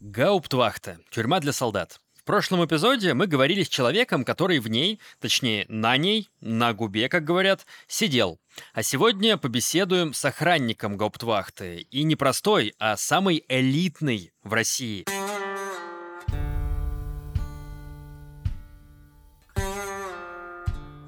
Гауптвахта. Тюрьма для солдат. В прошлом эпизоде мы говорили с человеком, который в ней, точнее, на ней, на губе, как говорят, сидел. А сегодня побеседуем с охранником Гауптвахты. И не простой, а самый элитный в России.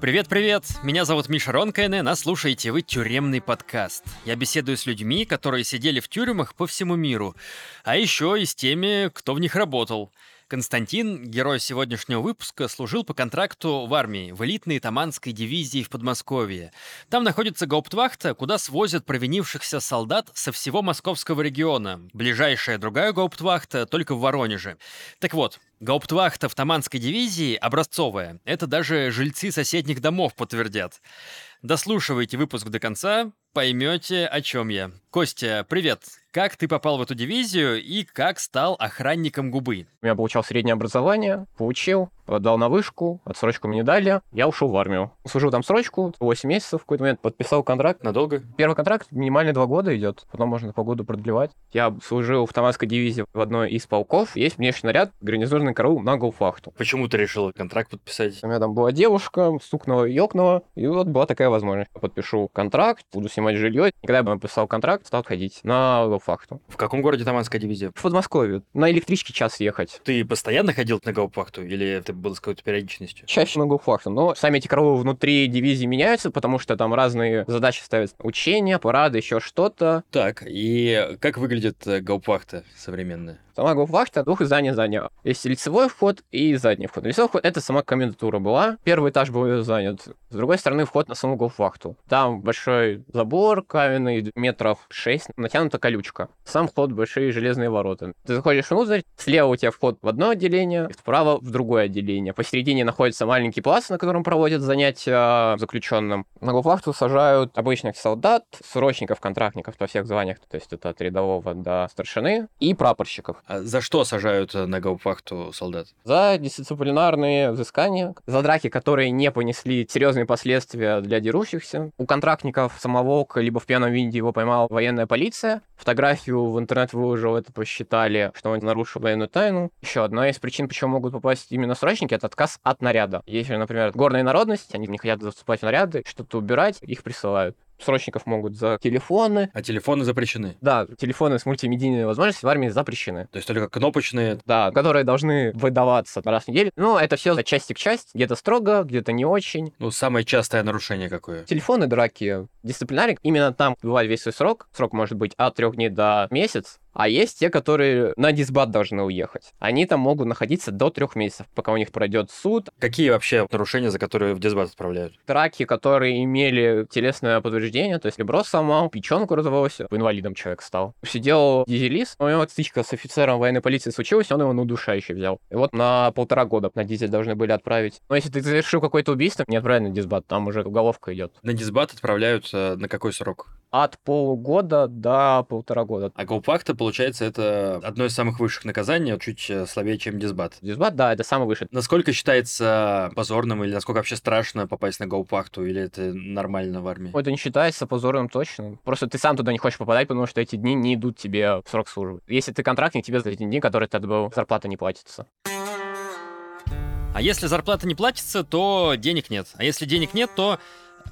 Привет-привет! Меня зовут Миша Ронкайне, нас слушаете вы «Тюремный подкаст». Я беседую с людьми, которые сидели в тюрьмах по всему миру, а еще и с теми, кто в них работал – Константин, герой сегодняшнего выпуска, служил по контракту в армии, в элитной Таманской дивизии в Подмосковье. Там находится гауптвахта, куда свозят провинившихся солдат со всего московского региона. Ближайшая другая гауптвахта только в Воронеже. Так вот, Гауптвахта в Таманской дивизии образцовая. Это даже жильцы соседних домов подтвердят. Дослушивайте выпуск до конца, поймете, о чем я. Костя, привет. Как ты попал в эту дивизию и как стал охранником губы? Я получал среднее образование, получил, подал на вышку, отсрочку мне не дали, я ушел в армию. Служил там срочку, 8 месяцев, в какой-то момент подписал контракт. Надолго? Первый контракт минимально 2 года идет, потом можно по году продлевать. Я служил в Таманской дивизии в одной из полков. Есть внешний наряд, гарнизонный караул на голфахту. Почему ты решил контракт подписать? У меня там была девушка, стукнула, ёкнула, и вот была такая возможность. Подпишу контракт, буду снимать жилье. И когда я подписал контракт, стал ходить на голфахту. В каком городе Таманская дивизия? В Подмосковье. На электричке час ехать. Ты постоянно ходил на голфахту или это было с какой-то периодичностью? Чаще на голфахту, но сами эти караулы внутри дивизии меняются, потому что там разные задачи ставят. Учения, парады, еще что-то. Так, и как выглядит э, голфахта современная? Сама гауптвахта двух изданий здания. Есть лицевой вход и задний вход. Лицевой вход — это сама комендатура была. Первый этаж был занят. С другой стороны, вход на саму гауптвахту. Там большой забор каменный, метров 6, натянута колючка. Сам вход — большие железные ворота. Ты заходишь внутрь, слева у тебя вход в одно отделение, справа в другое отделение. Посередине находится маленький плац, на котором проводят занятия заключенным. На гауптвахту сажают обычных солдат, срочников, контрактников во всех званиях, то есть это от рядового до старшины, и прапорщиков. А за что сажают э, на гауптвахту солдат? За дисциплинарные взыскания, за драки, которые не понесли серьезные последствия для дерущихся. У контрактников самоволка либо в пьяном виде его поймала военная полиция. Фотографию в интернет выложил, это посчитали, что он нарушил военную тайну. Еще одна из причин, почему могут попасть именно срочники, это отказ от наряда. Если, например, горная народность, они не хотят заступать в наряды, что-то убирать, их присылают срочников могут за телефоны. А телефоны запрещены? Да, телефоны с мультимедийной возможностью в армии запрещены. То есть только кнопочные? Да, которые должны выдаваться раз в неделю. Но это все за части к части. Где-то строго, где-то не очень. Ну, самое частое нарушение какое? Телефоны, драки, дисциплинарик. Именно там бывает весь свой срок. Срок может быть от трех дней до месяц. А есть те, которые на дисбат должны уехать. Они там могут находиться до трех месяцев, пока у них пройдет суд. Какие вообще нарушения, за которые в дисбат отправляют? Траки, которые имели телесное повреждение, то есть ребро сломал, печенку разорвался, инвалидом человек стал. Сидел дизелист, у него стычка с офицером военной полиции случилась, он его на удушающий взял. И вот на полтора года на дизель должны были отправить. Но если ты совершил какое-то убийство, не отправляй на дисбат, там уже уголовка идет. На дисбат отправляют э, на какой срок? От полугода до полтора года. А гауфакта, получается, это одно из самых высших наказаний, чуть э, слабее, чем дисбат. Дисбат, да, это самый высший. Насколько считается позорным или насколько вообще страшно попасть на гауфакту, или это нормально в армии? Это не считается позорным точно. Просто ты сам туда не хочешь попадать, потому что эти дни не идут тебе в срок службы. Если ты контрактник, тебе за эти дни, которые ты отбыл, зарплата не платится. А если зарплата не платится, то денег нет. А если денег нет, то...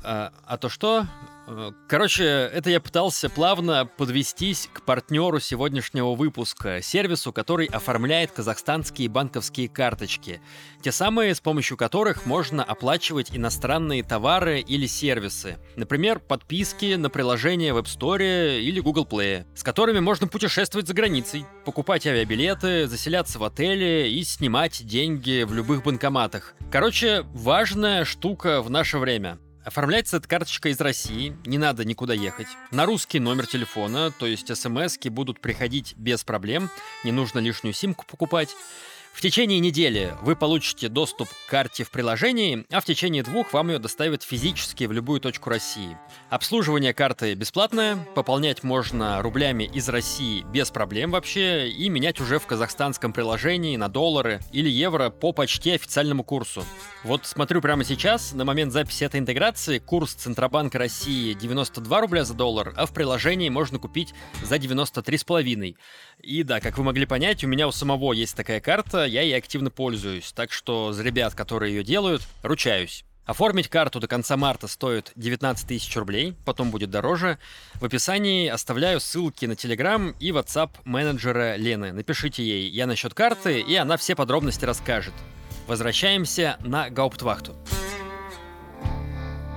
А, а то что? Э, короче, это я пытался плавно подвестись к партнеру сегодняшнего выпуска, сервису, который оформляет казахстанские банковские карточки. Те самые, с помощью которых можно оплачивать иностранные товары или сервисы. Например, подписки на приложение в App Store или Google Play, с которыми можно путешествовать за границей, покупать авиабилеты, заселяться в отели и снимать деньги в любых банкоматах. Короче, важная штука в наше время. Оформляется эта карточка из России, не надо никуда ехать. На русский номер телефона, то есть смс будут приходить без проблем, не нужно лишнюю симку покупать. В течение недели вы получите доступ к карте в приложении, а в течение двух вам ее доставят физически в любую точку России. Обслуживание карты бесплатное, пополнять можно рублями из России без проблем вообще и менять уже в казахстанском приложении на доллары или евро по почти официальному курсу. Вот смотрю прямо сейчас, на момент записи этой интеграции курс Центробанка России 92 рубля за доллар, а в приложении можно купить за 93,5. И да, как вы могли понять, у меня у самого есть такая карта, я ей активно пользуюсь, так что за ребят, которые ее делают, ручаюсь. Оформить карту до конца марта стоит 19 тысяч рублей, потом будет дороже. В описании оставляю ссылки на Telegram и WhatsApp менеджера Лены. Напишите ей «Я насчет карты», и она все подробности расскажет. Возвращаемся на Гауптвахту.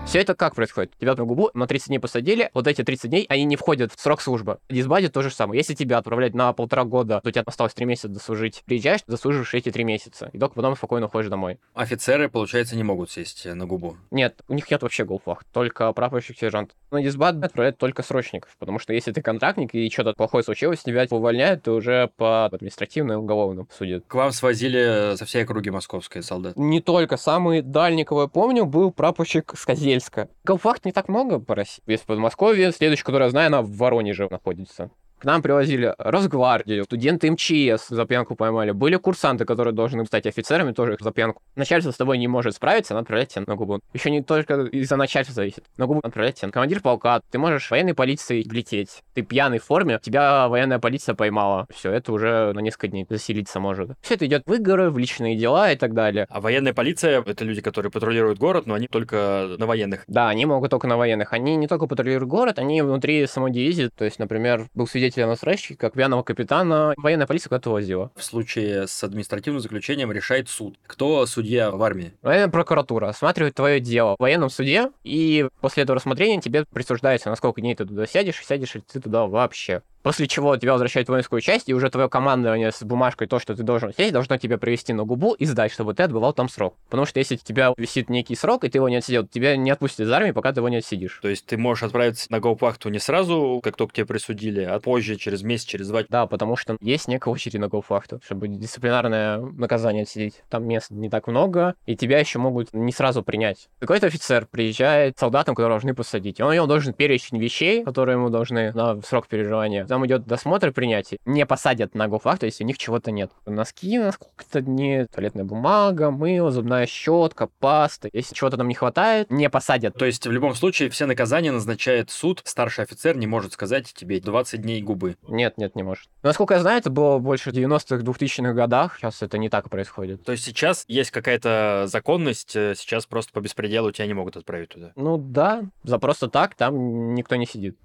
Все это как происходит? Тебя на губу на 30 дней посадили, вот эти 30 дней, они не входят в срок службы. Дисбаде то же самое. Если тебя отправлять на полтора года, то у тебя осталось 3 месяца дослужить. Приезжаешь, заслуживаешь эти 3 месяца. И только потом спокойно уходишь домой. Офицеры, получается, не могут сесть на губу? Нет, у них нет вообще голфах, только прапорщик, сержант. На дисбат отправляют только срочников, потому что если ты контрактник и что-то плохое случилось, тебя увольняют, то уже по административному уголовному судят. К вам свозили со всей округи московской солдат? Не только. Самый дальний, кого я помню, был прапорщик с Козельска. Голфахт не так много по России. Есть в Подмосковье, следующий, который я знаю, она в Воронеже находится. К нам привозили Росгвардию, студенты МЧС за пьянку поймали. Были курсанты, которые должны стать офицерами, тоже за пьянку. Начальство с тобой не может справиться, она отправляет тебя на губу. Еще не только из-за начальства зависит. На губу отправляет тебя. Командир полка, ты можешь военной полицией влететь. Ты пьяный в форме, тебя военная полиция поймала. Все, это уже на несколько дней заселиться может. Все это идет в игры, в личные дела и так далее. А военная полиция — это люди, которые патрулируют город, но они только на военных. Да, они могут только на военных. Они не только патрулируют город, они внутри самой дивизии. То есть, например, был свидетель на срачке, как пьяного капитана военная полиция куда-то возила. В случае с административным заключением решает суд. Кто судья в армии? Военная прокуратура осматривает твое дело в военном суде, и после этого рассмотрения тебе присуждается, на сколько дней ты туда сядешь, и сядешь ли ты туда вообще. После чего тебя возвращают в воинскую часть, и уже твое командование с бумажкой, то, что ты должен сесть, должно тебя привести на губу и сдать, чтобы ты отбывал там срок. Потому что если у тебя висит некий срок, и ты его не отсидел, тебя не отпустят из армии, пока ты его не отсидишь. То есть ты можешь отправиться на гоупахту не сразу, как только тебе присудили, а позже, через месяц, через два. Да, потому что есть некая очередь на гоупахту, чтобы дисциплинарное наказание отсидеть. Там мест не так много, и тебя еще могут не сразу принять. Какой-то офицер приезжает с солдатом, которого должны посадить. Он ему должен перечень вещей, которые ему должны на срок переживания. Там идет досмотр принятия. Не посадят на гофакту, если у них чего-то нет. Носки на сколько-то дней, туалетная бумага, мыло, зубная щетка, паста. Если чего-то там не хватает, не посадят. То есть в любом случае все наказания назначает суд. Старший офицер не может сказать тебе 20 дней губы. Нет, нет, не может. Но, насколько я знаю, это было больше в 90-х, 2000-х годах. Сейчас это не так происходит. То есть сейчас есть какая-то законность, э, сейчас просто по беспределу тебя не могут отправить туда. Ну да, за просто так там никто не сидит.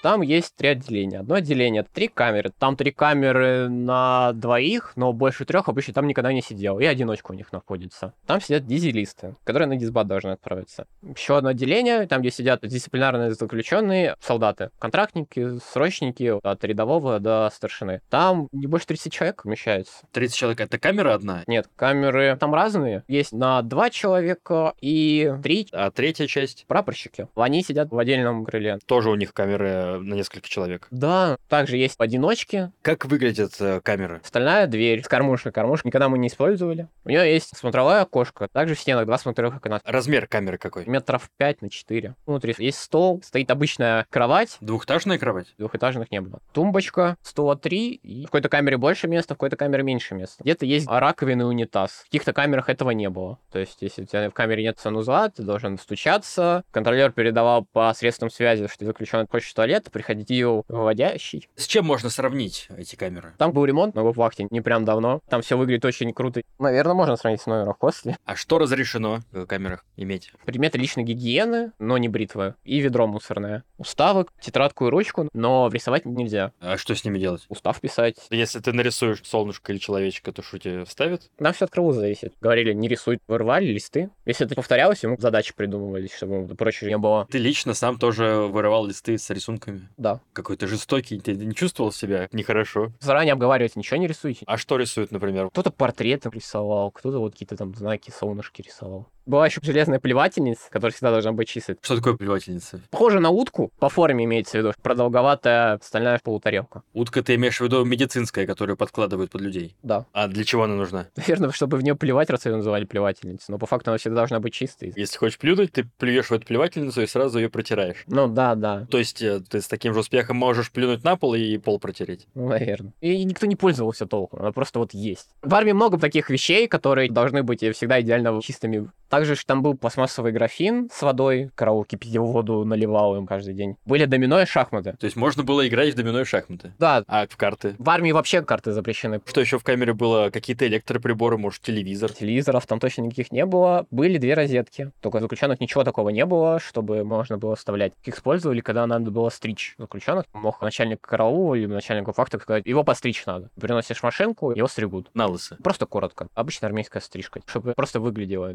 Там есть три отделения. Одно отделение — три камеры. Там три камеры на двоих, но больше трех обычно там никогда не сидел. И одиночка у них находится. Там сидят дизелисты, которые на дисбат должны отправиться. Еще одно отделение, там, где сидят дисциплинарные заключенные солдаты. Контрактники, срочники от рядового до старшины. Там не больше 30 человек вмещается. 30 человек — это камера одна? Нет, камеры там разные. Есть на два человека и три. А третья часть? Прапорщики. Они сидят в отдельном крыле. Тоже у них камеры на несколько человек. Да, также есть одиночки. Как выглядят э, камеры? Стальная дверь с кормушкой. Кормушку никогда мы не использовали. У нее есть смотровое окошко. Также в стенах два смотровых окна. Размер камеры какой? Метров 5 на 4. Внутри есть стол, стоит обычная кровать. Двухэтажная кровать? Двухэтажных не было. Тумбочка, стула 3, и в какой-то камере больше места, в какой-то камере меньше места. Где-то есть раковина и унитаз. В каких-то камерах этого не было. То есть, если у тебя в камере нет санузла, ты должен стучаться. Контролер передавал по средствам связи, что заключенный хочет в туалет, приходил выводящий. С чем можно сравнить эти камеры? Там был ремонт на вахте не прям давно. Там все выглядит очень круто. Наверное, можно сравнить с номером после. А что разрешено в камерах иметь? Предметы личной гигиены, но не бритва. И ведро мусорное. Уставок, тетрадку и ручку, но рисовать нельзя. А что с ними делать? Устав писать. Если ты нарисуешь солнышко или человечка, то что тебе вставят? Нам все от крылу зависит. Говорили, не рисуй, вырвали листы. Если это повторялось, ему задачи придумывались, чтобы проще не было. Ты лично сам тоже вырывал листы с рисунками? Да. Какой-то жестокий, ты не чувствовал себя нехорошо? Заранее обговаривать, ничего не рисуйте. А что рисуют, например? Кто-то портреты рисовал, кто-то вот какие-то там знаки, солнышки рисовал. Была еще железная плевательница, которая всегда должна быть чистой. Что такое плевательница? Похоже на утку, по форме имеется в виду, продолговатая стальная полутарелка. Утка ты имеешь в виду медицинская, которую подкладывают под людей? Да. А для чего она нужна? Наверное, чтобы в нее плевать, раз ее называли плевательницей. Но по факту она всегда должна быть чистой. Если хочешь плюнуть, ты плюешь в эту плевательницу и сразу ее протираешь. Ну да, да. То есть э, ты с таким же успехом можешь плюнуть на пол и пол протереть. Ну, наверное. И никто не пользовался толком, она просто вот есть. В армии много таких вещей, которые должны быть всегда идеально чистыми. Также там был пластмассовый графин с водой, караул кипятил воду, наливал им каждый день. Были домино и шахматы. То есть можно было играть в домино и шахматы. Да, А в карты? в армии вообще карты запрещены. Что еще в камере было? Какие-то электроприборы, может, телевизор? Телевизоров там точно никаких не было. Были две розетки. Только заключенных ничего такого не было, чтобы можно было вставлять. Их использовали, когда надо было стричь заключенных. Мог начальник караула или начальник факта сказать, его постричь надо. Приносишь машинку, его стригут. На лысо. Просто коротко. Обычная армейская стрижка, чтобы просто выглядело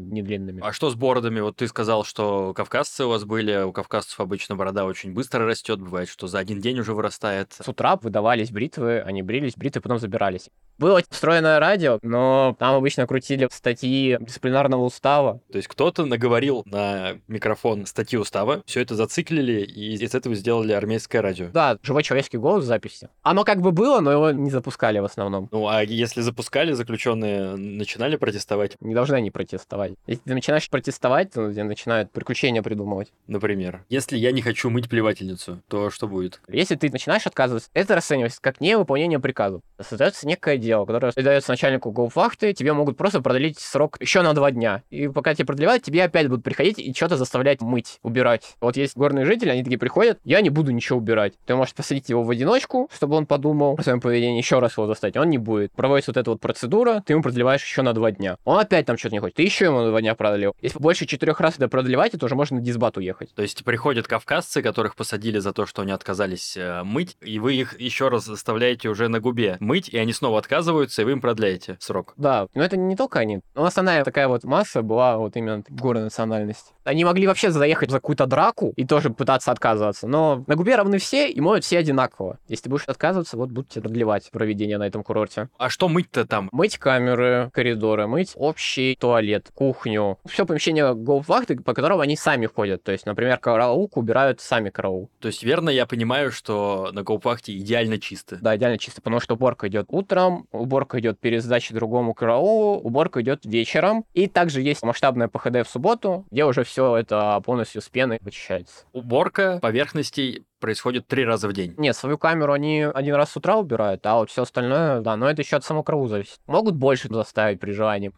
недлинными. А что с бородами? Вот ты сказал, что кавказцы у вас были, у кавказцев обычно борода очень быстро растет, бывает, что за один день уже вырастает. С утра выдавались бритвы, они брились, бритвы потом забирались. Было встроенное радио, но там обычно крутили статьи дисциплинарного устава. То есть кто-то наговорил на микрофон статьи устава, все это зациклили и из этого сделали армейское радио. Да, живой человеческий голос в записи. Оно как бы было, но его не запускали в основном. Ну, а если запускали, заключенные начинали протестовать, Не должны они протестовать. Если ты начинаешь протестовать, то тебе начинают приключения придумывать. например. Если я не хочу мыть плевательницу, то что будет? Если ты начинаешь отказываться, это расценивается как невыполнение приказа. Создается некое дело, которое дается начальнику гауфахты, тебе могут просто продлить срок еще на два дня. И пока тебе продлевают, тебе опять будут приходить и что-то заставлять мыть, убирать. Вот есть горные жители, они такие приходят, я не буду ничего убирать. Ты можешь посадить его в одиночку, чтобы он подумал о своем поведении, еще раз его достать, он не будет. Проводится вот эта вот процедура, ты ему продлеваешь еще на два дня. Он опять там что-то не хочет, ты еще ему на два дня продлил. Если больше четырех раз это продлевать, то уже можно на дисбат уехать. То есть приходят кавказцы, которых посадили за то, что они отказались э, мыть, и вы их еще раз заставляете уже на губе мыть, и они снова отказываются, и вы им продляете срок. Да, но это не только они. Но основная такая вот масса была вот именно горной национальности. Они могли вообще заехать за какую-то драку и тоже пытаться отказываться, но на губе равны все и моют все одинаково. Если ты будешь отказываться, вот будут тебе продлевать проведение на этом курорте. А что мыть-то там? Мыть камеры, коридоры, мыть общий туалет, кухню. Все помещение голфвахты, по которому они сами ходят. То есть, например, караулку убирают сами караул. То есть верно я понимаю, что на гоупахте идеально чисто. Да, идеально чисто, потому что уборка идет утром, уборка идет перед сдачей другому караулу, уборка идет вечером. И также есть масштабная ПХД в субботу, где уже все это полностью с пеной вычищается. Уборка поверхностей происходит три раза в день. Нет, свою камеру они один раз с утра убирают, а вот все остальное, да, но это еще от самого караула зависит. Могут больше заставить при желании.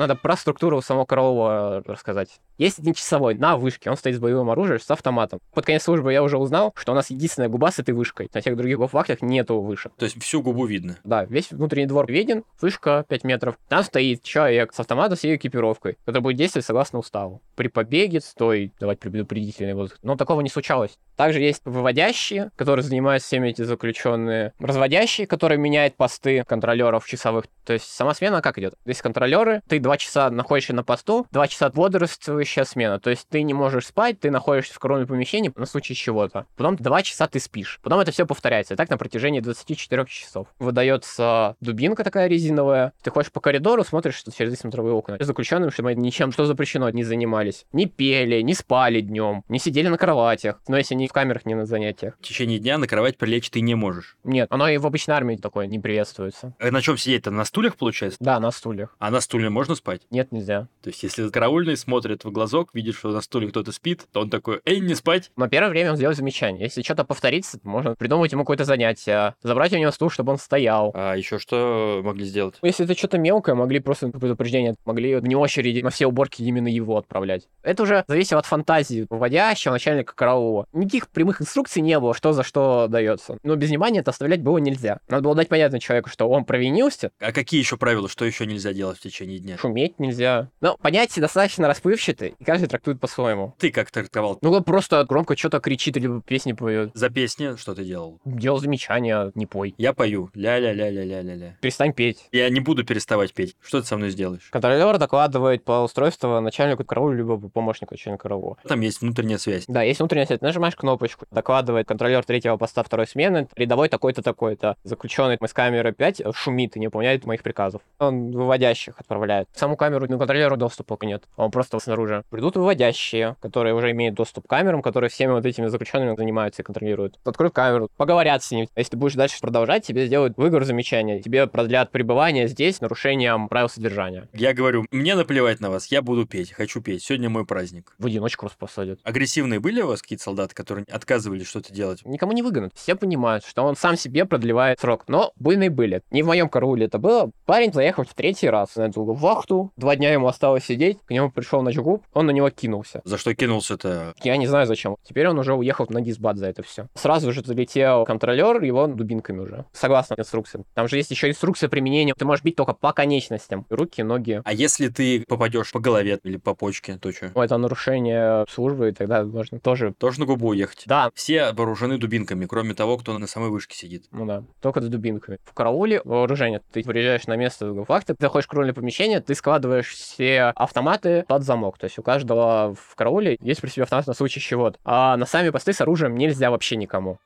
Надо про структуру самого караула рассказать. Есть один часовой на вышке, он стоит с боевым оружием, с автоматом. Под конец службы я уже узнал, что у нас единственная губа с этой вышкой. На всех других вахтах нету вышек. То есть всю губу видно. Да, весь внутренний двор виден, вышка 5 метров. Там стоит человек с автоматом с ее экипировкой, который будет действовать согласно уставу. При побеге стоит давать предупредительный воздух. Но такого не случалось. Также есть выводящие, которые занимаются всеми эти заключенные. Разводящие, которые меняют посты контролеров часовых. То есть сама смена как идет? Здесь контролеры, ты два часа находишься на посту, два часа бодрствующая смена. То есть ты не можешь спать, ты находишься в коронном помещении на случай чего-то. Потом два часа ты спишь. Потом это все повторяется. И так на протяжении 24 часов. Выдается дубинка такая резиновая. Ты ходишь по коридору, смотришь что через смотровые окна. Заключенным, чтобы они ничем, что запрещено, не занимались. Не пели, не спали днем, не сидели на кроватях. Но если не в камерах, не на занятиях. В течение дня на кровать прилечь ты не можешь. Нет, оно и в обычной армии такое не приветствуется. А на чем сидеть-то? На стульях, получается? Да, на стульях. А на стуле можно спать? Нет, нельзя. То есть, если караульный смотрит в глазок, видит, что на стуле кто-то спит, то он такой, эй, не спать. Но первое время он сделает замечание. Если что-то повторится, то можно придумать ему какое-то занятие, забрать у него стул, чтобы он стоял. А еще что могли сделать? Если это что-то мелкое, могли просто предупреждение, могли вне очереди на все уборки именно его отправлять. Это уже зависит от фантазии вводящего начальника караула. Никаких прямых инструкций не было, что за что дается. Но без внимания это оставлять было нельзя. Надо было дать понятно человеку, что он провинился, А какие еще правила, что еще нельзя делать в течение дня? шуметь нельзя. Но понятия достаточно расплывчатые, и каждый трактует по-своему. Ты как трактовал? Ну, просто громко что-то кричит или песни поет. За песни что ты делал? Делал замечания, не пой. Я пою. Ля-ля-ля-ля-ля-ля-ля. Перестань петь. Я не буду переставать петь. Что ты со мной сделаешь? Контролер докладывает по устройству начальнику караула, либо помощнику начальника караула. Там есть внутренняя связь. Да, есть внутренняя связь. Нажимаешь кнопочку, докладывает контролер третьего поста второй смены, рядовой такой-то такой-то, заключенный из камеры 5 шумит и не выполняет моих приказов. Он выводящих отправляет. В саму камеру ну, контролеру доступа нет, он просто снаружи. Придут выводящие, которые уже имеют доступ к камерам, которые всеми вот этими заключенными занимаются и контролируют. Откроют камеру, поговорят с ним. Если ты будешь дальше продолжать, тебе сделают выговор замечания, тебе продлят пребывание здесь нарушением правил содержания. Я говорю, мне наплевать на вас, я буду петь, хочу петь, сегодня мой праздник. В одиночку вас посадят. Агрессивные были у вас какие-то солдаты, которые отказывались что-то делать? Никому не выгонят. Все понимают, что он сам себе продлевает срок. Но буйные были. Не в моем карауле это было. Парень заехал в третий раз на эту вахту. Два дня ему осталось сидеть. К нему пришел ночгуб. Он на него кинулся. За что кинулся-то? Я не знаю зачем. Теперь он уже уехал на дисбат за это все. Сразу же залетел контролер, его дубинками уже. Согласно инструкциям. Там же есть еще инструкция применения. Ты можешь бить только по конечностям. Руки, ноги. А если ты попадешь по голове или по почке, то что? Это нарушение службы, и тогда можно тоже... Тоже на губу уехать? Да. Все вооружены дубинками, кроме того, кто на самой вышке сидит. Ну да, только с дубинками. В карауле вооружение. Ты приезжаешь на место факта, ты заходишь в караульное помещение, ты складываешь все автоматы под замок. То есть у каждого в карауле есть при себе автомат на случай чего-то. А на сами посты с оружием нельзя вообще никому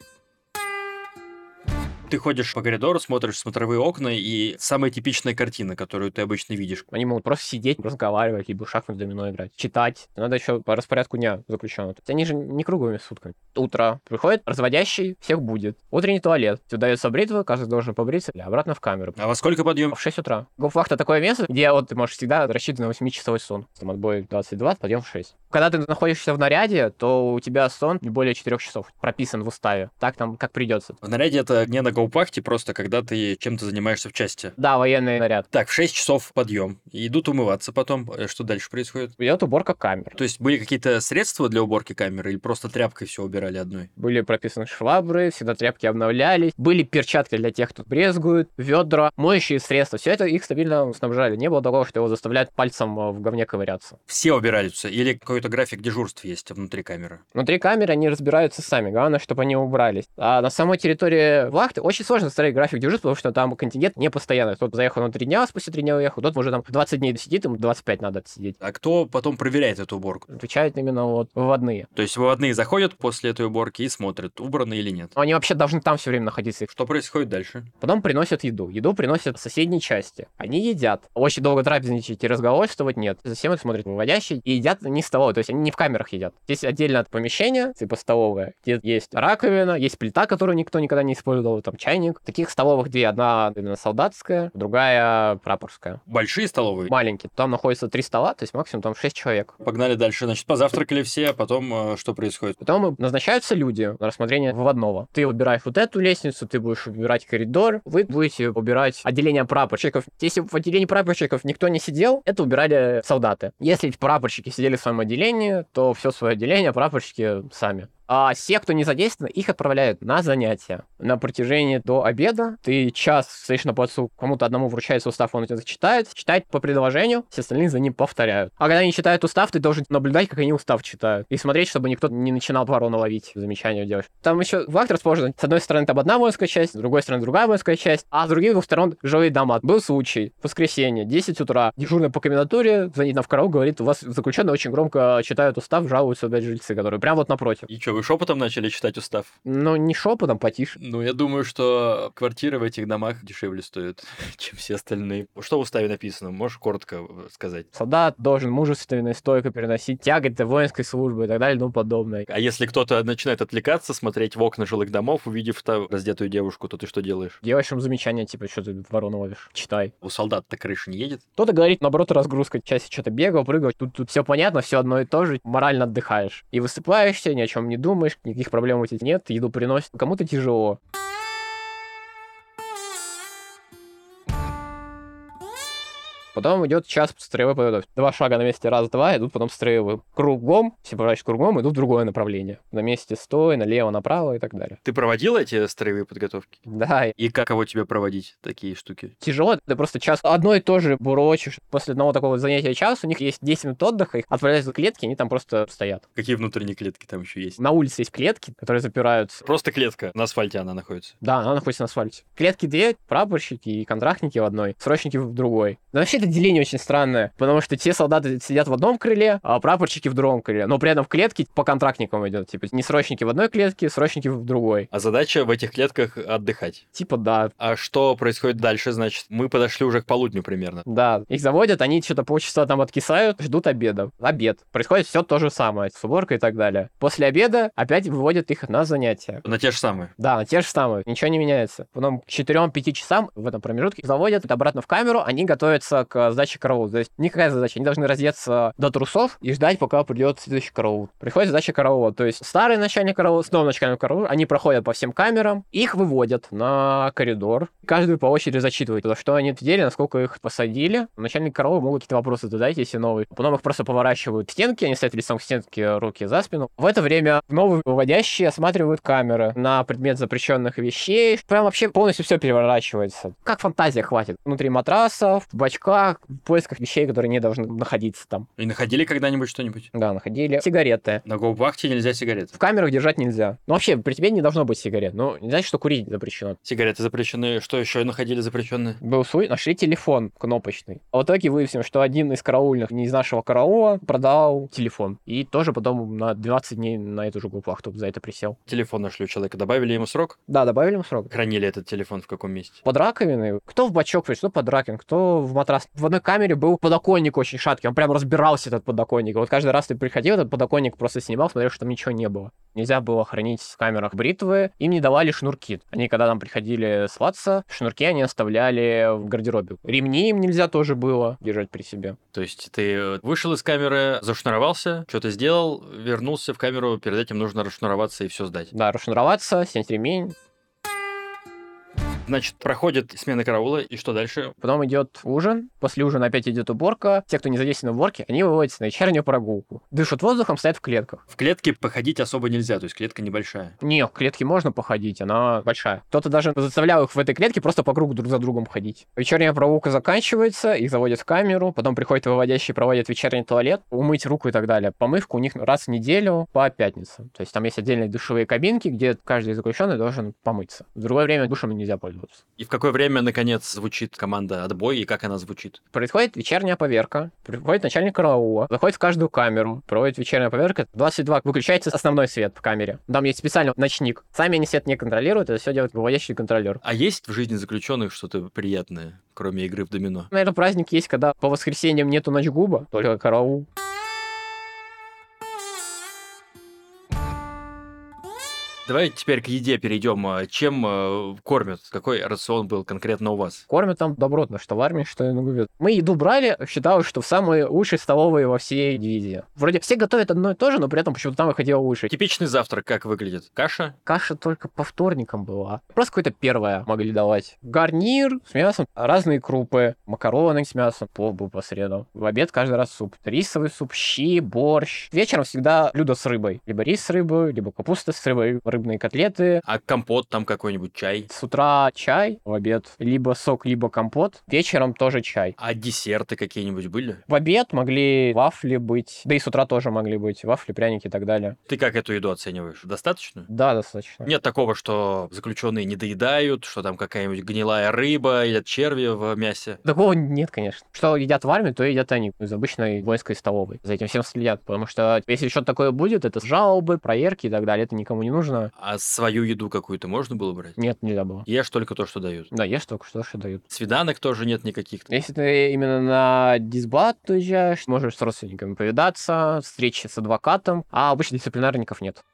ты ходишь по коридору, смотришь смотровые окна, и самая типичная картина, которую ты обычно видишь. Они могут просто сидеть, разговаривать, либо шахмат домино играть, читать. Надо еще по распорядку дня заключенного. Они же не круглыми сутками. Утро. Приходит разводящий, всех будет. Утренний туалет. Сюда дается бритва, каждый должен побриться, и обратно в камеру. А во сколько подъем? В 6 утра. Гофвахта такое место, где вот ты можешь всегда рассчитывать на 8-часовой сон. Там отбой 22, подъем в 6. Когда ты находишься в наряде, то у тебя сон не более 4 часов. Прописан в уставе. Так там как придется. В наряде это не на гоупахте, просто когда ты чем-то занимаешься в части. Да, военный наряд. Так, в 6 часов подъем. Идут умываться потом. Э, что дальше происходит? Идет уборка камер. То есть были какие-то средства для уборки камеры или просто тряпкой все убирали одной? Были прописаны швабры, всегда тряпки обновлялись. Были перчатки для тех, кто брезгует, ведра, моющие средства. Все это их стабильно снабжали. Не было такого, что его заставляют пальцем э, в говне ковыряться. Все убираются? Или какой-то график дежурств есть внутри камеры? Внутри камеры они разбираются сами. Главное, чтобы они убрались. А на самой территории вахты очень сложно составить график дежурств, потому что там контингент не постоянный. Тот заехал на три дня, спустя три дня уехал, тот уже там 20 дней сидит, ему 25 надо сидеть. А кто потом проверяет эту уборку? Отвечают именно вот выводные. То есть выводные заходят после этой уборки и смотрят, убрано или нет? Они вообще должны там все время находиться. Что происходит дальше? Потом приносят еду. Еду приносят в соседней части. Они едят. Очень долго трапезничать и разговорствовать нет. Затем их смотрят выводящие и едят не столовой, то есть они не в камерах едят. Здесь отдельно помещение, типа столовая, где есть раковина, есть плита, которую никто никогда не использовал, там чайник. Таких столовых две. Одна именно солдатская, другая прапорская. Большие столовые? Маленькие. Там находится три стола, то есть максимум там шесть человек. Погнали дальше. Значит, позавтракали все, а потом э, что происходит? Потом назначаются люди на рассмотрение выводного. Ты выбираешь вот эту лестницу, ты будешь убирать коридор, вы будете убирать отделение прапорщиков. Если в отделении прапорщиков никто не сидел, это убирали солдаты. Если прапорщики сидели в своем отделении, то все свое отделение прапорщики сами. А все, кто не задействован, их отправляют на занятия. На протяжении до обеда ты час стоишь на плацу, кому-то одному вручается устав, он это читает, читает по предложению, все остальные за ним повторяют. А когда они читают устав, ты должен наблюдать, как они устав читают. И смотреть, чтобы никто не начинал ворона ловить, замечания делать. Там еще в акт расположен. С одной стороны, там одна воинская часть, с другой стороны, другая воинская часть, а с других двух сторон жилые дома. Был случай, воскресенье, 10 утра, дежурный по комендатуре звонит на в караул, говорит, у вас заключенные очень громко читают устав, жалуются опять жильцы, которые прямо вот напротив. И что, вы шепотом начали читать устав? Ну, не шепотом, потише. Ну, я думаю, что квартиры в этих домах дешевле стоят, чем все остальные. Что в уставе написано? Можешь коротко э, сказать? Солдат должен мужественно и стойко переносить тяготы воинской службы и так далее и тому подобное. А если кто-то начинает отвлекаться, смотреть в окна жилых домов, увидев там раздетую девушку, то ты что делаешь? Делаешь им замечание, типа, что ты ворону ловишь, читай. У солдат-то крыша не едет? Кто-то говорит, наоборот, разгрузка, части что-то бегал, прыгал, тут, тут все понятно, все одно и то же, морально отдыхаешь. И высыпаешься, ни о чем не думаешь, никаких проблем у тебя нет, еду приносит, кому-то тяжело. Потом идет час строевой подготовки. Два шага на месте, раз-два, идут потом строевые. Кругом, все поворачиваются кругом, идут в другое направление. На месте стой, налево, направо и так далее. Ты проводил эти строевые подготовки? Да. И каково тебе проводить такие штуки? Тяжело, ты просто час одно и то же бурочишь. После одного такого занятия час у них есть 10 минут отдыха, их отправляют в клетки, они там просто стоят. Какие внутренние клетки там еще есть? На улице есть клетки, которые запираются. Просто клетка, на асфальте она находится? Да, она находится на асфальте. Клетки две, прапорщики и контрактники в одной, срочники в другой. Но вообще это деление очень странное, потому что те солдаты сидят в одном крыле, а прапорщики в другом крыле. Но при этом в клетке по контрактникам идет. Типа не срочники в одной клетке, срочники в другой. А задача в этих клетках отдыхать. Типа да. А что происходит дальше, значит? Мы подошли уже к полудню примерно. Да. Их заводят, они что-то полчаса там откисают, ждут обеда. Обед. Происходит все то же самое, с уборкой и так далее. После обеда опять выводят их на занятия. На те же самые. Да, на те же самые. Ничего не меняется. Потом к 4-5 часам в этом промежутке заводят обратно в камеру, они готовятся к сдаче караула. То есть никакая задача. Они должны раздеться до трусов и ждать, пока придет следующий караул. Приходит задача караула. То есть старый начальник караула с новым начальником караула, они проходят по всем камерам, их выводят на коридор. Каждый по очереди зачитывает, за что они ответили, насколько их посадили. Начальник караула могут какие-то вопросы задать, если новые. Потом их просто поворачивают к стенке, они стоят лицом к стенке, руки за спину. В это время новые выводящие осматривают камеры на предмет запрещенных вещей. Прям вообще полностью все переворачивается. Как фантазия хватит. Внутри матрасов, в в поисках вещей, которые не должны находиться там. И находили когда-нибудь что-нибудь? Да, находили. Сигареты. На гоу-вахте нельзя сигареты. В камерах держать нельзя. Ну, вообще, при тебе не должно быть сигарет. Ну, не значит, что курить запрещено. Сигареты запрещены. Что еще находили запрещенные? Был свой, нашли телефон кнопочный. А в итоге выясним, что один из караульных, не из нашего караула, продал телефон. И тоже потом на 12 дней на эту же вахту за это присел. Телефон нашли у человека. Добавили ему срок? Да, добавили ему срок. Хранили этот телефон в каком месте? Под раковиной. Кто в бачок кто под раковиной, кто в матрас. В одной камере был подоконник очень шаткий. Он прям разбирался, этот подоконник. Вот каждый раз ты приходил, этот подоконник просто снимал, смотрел, что там ничего не было. Нельзя было хранить в камерах бритвы. Им не давали шнурки. Они, когда там приходили сваться, шнурки они оставляли в гардеробе. Ремни им нельзя тоже было держать при себе. То есть ты вышел из камеры, зашнуровался, что-то сделал, вернулся в камеру, перед этим нужно расшнуроваться и все сдать. Да, расшнуроваться, снять ремень. Значит, проходит смена караула, и что дальше? Потом идет ужин, после ужина опять идет уборка. Те, кто не задействован в уборке, они выводятся на вечернюю прогулку. Дышат воздухом, стоят в клетках. В клетке походить особо нельзя, то есть клетка небольшая. Не, в клетке можно походить, она большая. Кто-то даже заставлял их в этой клетке просто по кругу друг за другом ходить. Вечерняя прогулка заканчивается, их заводят в камеру, потом приходит выводящий, проводит вечерний туалет, умыть руку и так далее. Помывку у них раз в неделю по пятницам. То есть там есть отдельные душевые кабинки, где каждый заключенный должен помыться. В другое время душем нельзя пользоваться. И в какое время, наконец, звучит команда «Отбой» и как она звучит? Происходит вечерняя поверка, приходит начальник караула, заходит в каждую камеру, проводит вечерняя поверка. 22 выключается основной свет в камере. Там есть специальный ночник. Сами они свет не контролируют, это все делает выводящий контролер. А есть в жизни заключенных что-то приятное, кроме игры в домино? Наверное, праздник есть, когда по воскресеньям нету ночгуба, только караул. Давай теперь к еде перейдем. А Чем э, кормят? Какой рацион был конкретно у вас? Кормят там добротно, что в армии, что и на губе. Мы еду брали, считалось, что в самые лучшие столовые во всей дивизии. Вроде все готовят одно и то же, но при этом почему-то там выходило лучше. Типичный завтрак как выглядит? Каша? Каша только по вторникам была. Просто какое-то первое могли давать. Гарнир с мясом, разные крупы, макароны с мясом, плов был по средам. В обед каждый раз суп. Рисовый суп, щи, борщ. Вечером всегда блюдо с рыбой. Либо рис с рыбой, либо капуста с рыбой, рыбные котлеты. А компот там какой-нибудь, чай? С утра чай, в обед либо сок, либо компот. Вечером тоже чай. А десерты какие-нибудь были? В обед могли вафли быть, да и с утра тоже могли быть вафли, пряники и так далее. Ты как эту еду оцениваешь? Достаточно? Да, достаточно. Нет такого, что заключенные не доедают, что там какая-нибудь гнилая рыба или черви в мясе. Такого нет, конечно. Что едят в армии, то едят они из обычной воинской столовой. За этим всем следят, потому что если что-то такое будет, это жалобы, проверки и так далее, это никому не нужно. А свою еду какую-то можно было брать? Нет, нельзя было. Ешь только то, что дают. Да, ешь только что, что дают. Свиданок тоже нет никаких. Если ты именно на дисбат уезжаешь, можешь с родственниками повидаться, встречи с адвокатом, а обычно дисциплинарников нет.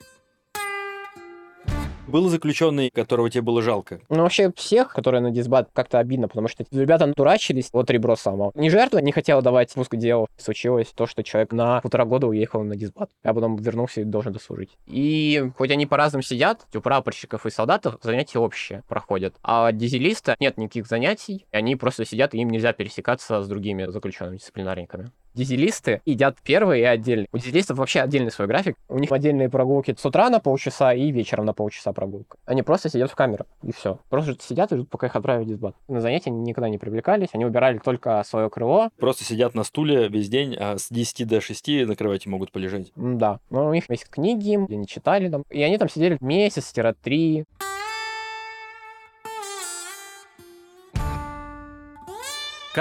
Был заключенный, которого тебе было жалко? Ну, вообще всех, которые на дисбат, как-то обидно, потому что ребята дурачились, вот ребро само. Не жертва не хотела давать спуск делу. Случилось то, что человек на полтора года уехал на дисбат, а потом вернулся и должен дослужить. И хоть они по-разному сидят, у прапорщиков и солдатов занятия общие проходят, а дизелиста нет никаких занятий, они просто сидят, и им нельзя пересекаться с другими заключенными дисциплинарниками. Дизелисты едят первые и отдельно. У дизелистов вообще отдельный свой график. У них отдельные прогулки с утра на полчаса и вечером на полчаса прогулка. Они просто сидят в камерах, и все. Просто сидят и ждут, пока их отправят в дисбат. На занятия они никогда не привлекались, они убирали только свое крыло. Просто сидят на стуле весь день, а с 10 до 6 на кровати могут полежать. Да, но у них есть книги, где они читали там. И они там сидели месяц-три.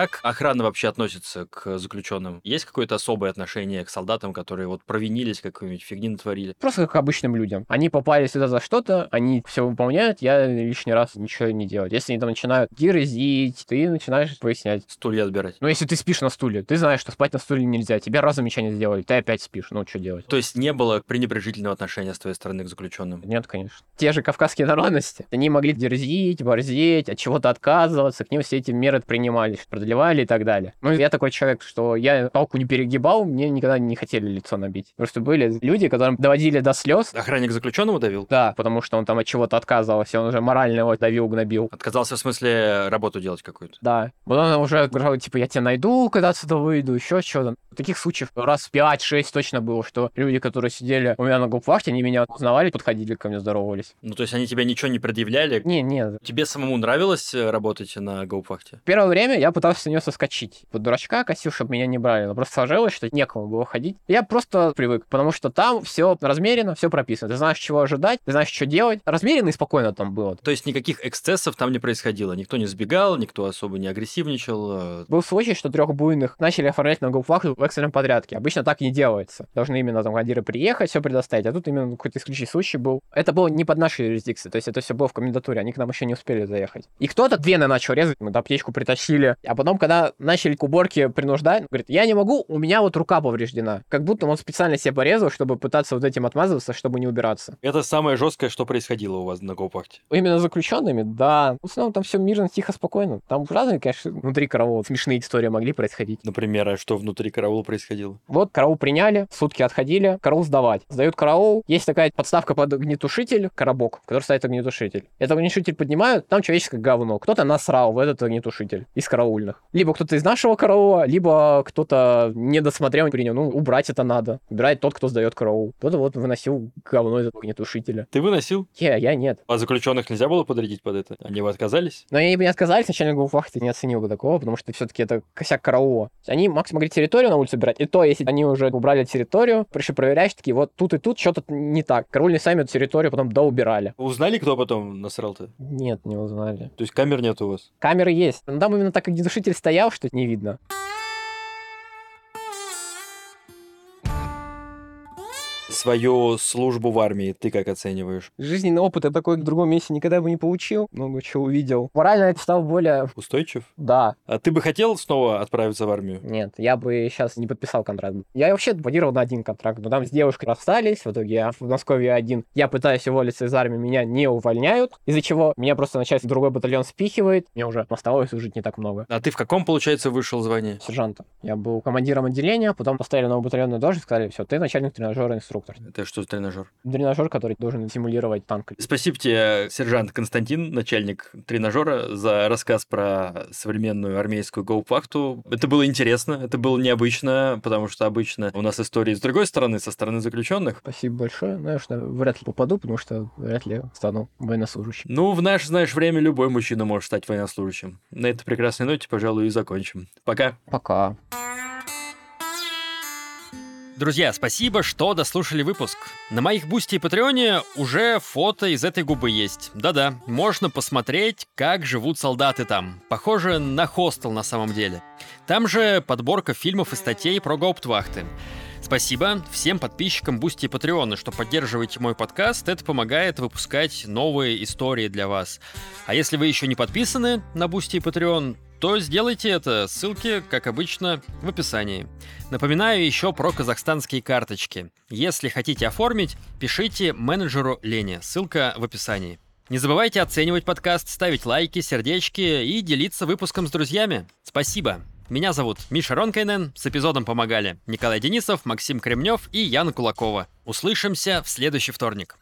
Как охрана вообще относится к заключенным? Есть какое-то особое отношение к солдатам, которые вот провинились, какую-нибудь фигни натворили? Просто как обычным людям. Они попали сюда за что-то, они все выполняют, я лишний раз ничего не делаю. Если они там начинают дерзить, ты начинаешь выяснять. Стулья отбирать. Но если ты спишь на стуле, ты знаешь, что спать на стуле нельзя, тебе раз замечание сделали, ты опять спишь, ну что делать? То есть не было пренебрежительного отношения с твоей стороны к заключенным? Нет, конечно. Те же кавказские народности, они могли дерзить, борзеть, от чего-то отказываться, к ним все эти меры принимались, продлевали и так далее. Ну, я такой человек, что я палку не перегибал, мне никогда не хотели лицо набить. Просто были люди, которым доводили до слез. Охранник заключенного давил? Да, потому что он там от чего-то отказывался, он уже морально его давил, гнобил. Отказался в смысле работу делать какую-то? Да. Вот он уже говорил, типа, я тебя найду, когда отсюда выйду, еще что-то. Таких случаев раз 5-6 точно было, что люди, которые сидели у меня на губвахте, они меня узнавали, подходили ко мне, здоровались. Ну, то есть они тебя ничего не предъявляли? Не, нет. Тебе самому нравилось э, работать на гауптвахте? Первое время я пытался с нее соскочить. Под дурачка косил, чтобы меня не брали. Но просто сложилось, что некому было ходить. Я просто привык, потому что там все размерено, все прописано. Ты знаешь, чего ожидать, ты знаешь, что делать. Размеренно и спокойно там было. То есть никаких эксцессов там не происходило? Никто не сбегал, никто особо не агрессивничал? э, Был случай, что трех буйных начали оформлять на гауптвахту в экстренном порядке. Обычно так не делается. Должны именно там командиры приехать, все предоставить. А тут именно какой-то исключительный случай был. Это было не под нашей юрисдикцией, то есть это все было в комендатуре, они к нам еще не успели заехать. И кто-то вены начал резать, мы аптечку притащили. А потом, когда начали к уборке принуждать, говорит, я не могу, у меня вот рука повреждена. Как будто он специально себе порезал, чтобы пытаться вот этим отмазываться, чтобы не убираться. Это самое жесткое, что происходило у вас на гауптвахте? Именно с заключенными, да. В основном там все мирно, тихо, спокойно. Там разные, конечно, внутри караула смешные истории могли происходить. Например, а что внутри караула происходило? Вот караул приняли, сутки отходили, караул сдавать. Сдают караул, есть такая подставка под огнетушитель, коробок, в который стоит огнетушитель. Этот огнетушитель поднимают, там человеческое говно. Кто-то насрал в этот огнетушитель из караульных. Либо кто-то из нашего караула, либо кто-то не досмотрел принял. Ну, убрать это надо. Убирает тот, кто сдает караул. Кто-то вот выносил говно из огнетушителя. Ты выносил? Я, я нет. А заключенных нельзя было подрядить под это? Они бы отказались? Но они бы не отказались, начальник гауптвахты не оценил бы такого, потому что все-таки это косяк караула. Они максимум могли территорию на улице убирать, и то, если они уже убрали территорию, пришли проверять, такие, вот тут и тут что-то не так. Караульные сами эту территорию потом доубирали. Узнали, кто потом насрал-то? Нет, не узнали. То есть камер нет у вас? Камеры есть. Но там именно так как огнетушитель стоял, что не видно. Свою службу в армии ты как оцениваешь? Жизненный опыт я такой в другом месте никогда бы не получил. Много чего увидел. Морально это стал более... Устойчив? Да. А ты бы хотел снова отправиться в армию? Нет, я бы сейчас не подписал контракт. Я вообще планировал на один контракт, но там с девушкой расстались, в итоге я в Москве один. Я пытаюсь уволиться из армии, меня не увольняют, из-за чего меня просто начальство другой батальон спихивает, мне уже осталось служить не так много. А ты в каком, получается, вышел звание? Сержанта. Я был командиром отделения, потом поставили новую батальонную должность, сказали, все, ты начальник тренажера, инструктор. Это что за тренажер? Тренажер, который должен симулировать танк. Спасибо тебе, сержант Константин, начальник тренажера, за рассказ про современную армейскую гауптвахту. Это было интересно, это было необычно, потому что обычно у нас истории с другой стороны, со стороны заключенных. Спасибо большое. Знаешь, что вряд ли попаду, потому что вряд ли стану военнослужащим. Ну, в наше, знаешь, время любой мужчина может стать военнослужащим. На этой прекрасной ноте, пожалуй, и закончим. Пока. Пока. Друзья, спасибо, что дослушали выпуск. На моих Бусти и Патреоне уже фото из этой губы есть. Да-да, можно посмотреть, как живут солдаты там. Похоже на хостел на самом деле. Там же подборка фильмов и статей про гауптвахты. Спасибо всем подписчикам Бусти и Патреона, что поддерживаете мой подкаст. Это помогает выпускать новые истории для вас. А если вы еще не подписаны на Бусти и Patreon, то сделайте это. Ссылки, как обычно, в описании. Напоминаю еще про казахстанские карточки. Если хотите оформить, пишите менеджеру Лене. Ссылка в описании. Не забывайте оценивать подкаст, ставить лайки, сердечки и делиться выпуском с друзьями. Спасибо. Меня зовут Миша Ронкайнен, с эпизодом помогали Николай Денисов, Максим Кремнев и Яна Кулакова. Услышимся в следующий вторник.